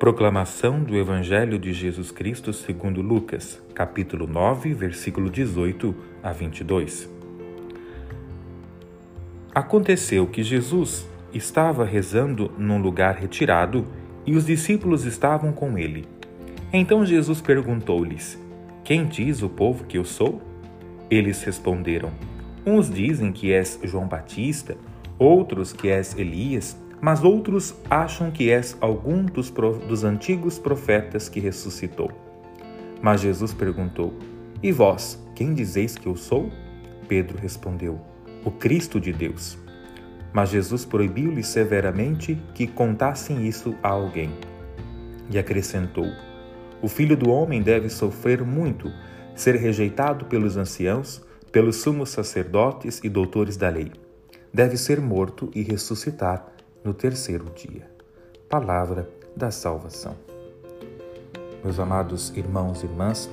Proclamação do Evangelho de Jesus Cristo segundo Lucas, capítulo 9, versículo 18 a 22. Aconteceu que Jesus estava rezando num lugar retirado e os discípulos estavam com ele. Então Jesus perguntou-lhes: Quem diz o povo que eu sou? Eles responderam: Uns dizem que és João Batista, outros que és Elias mas outros acham que és algum dos, dos antigos profetas que ressuscitou. Mas Jesus perguntou: E vós, quem dizeis que eu sou? Pedro respondeu: O Cristo de Deus. Mas Jesus proibiu-lhes severamente que contassem isso a alguém. E acrescentou: O filho do homem deve sofrer muito, ser rejeitado pelos anciãos, pelos sumos sacerdotes e doutores da lei. Deve ser morto e ressuscitar no terceiro dia. Palavra da salvação. Meus amados irmãos e irmãs,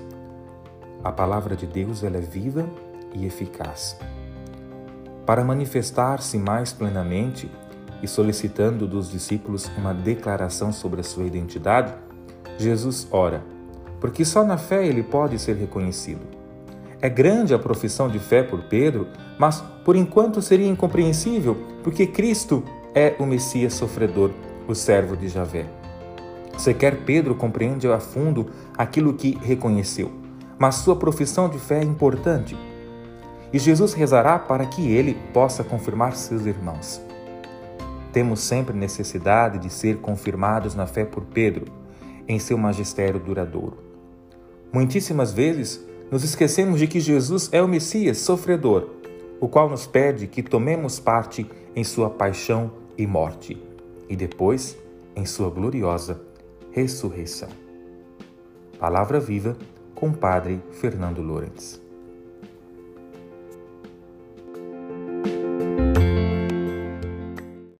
a palavra de Deus ela é viva e eficaz. Para manifestar-se mais plenamente e solicitando dos discípulos uma declaração sobre a sua identidade, Jesus ora, porque só na fé ele pode ser reconhecido. É grande a profissão de fé por Pedro, mas por enquanto seria incompreensível, porque Cristo é o Messias sofredor, o servo de Javé. Sequer Pedro compreende a fundo aquilo que reconheceu, mas sua profissão de fé é importante. E Jesus rezará para que ele possa confirmar seus irmãos. Temos sempre necessidade de ser confirmados na fé por Pedro, em seu magistério duradouro. Muitíssimas vezes nos esquecemos de que Jesus é o Messias sofredor, o qual nos pede que tomemos parte em sua paixão e morte, e depois em sua gloriosa ressurreição. Palavra viva com Padre Fernando Lourenço.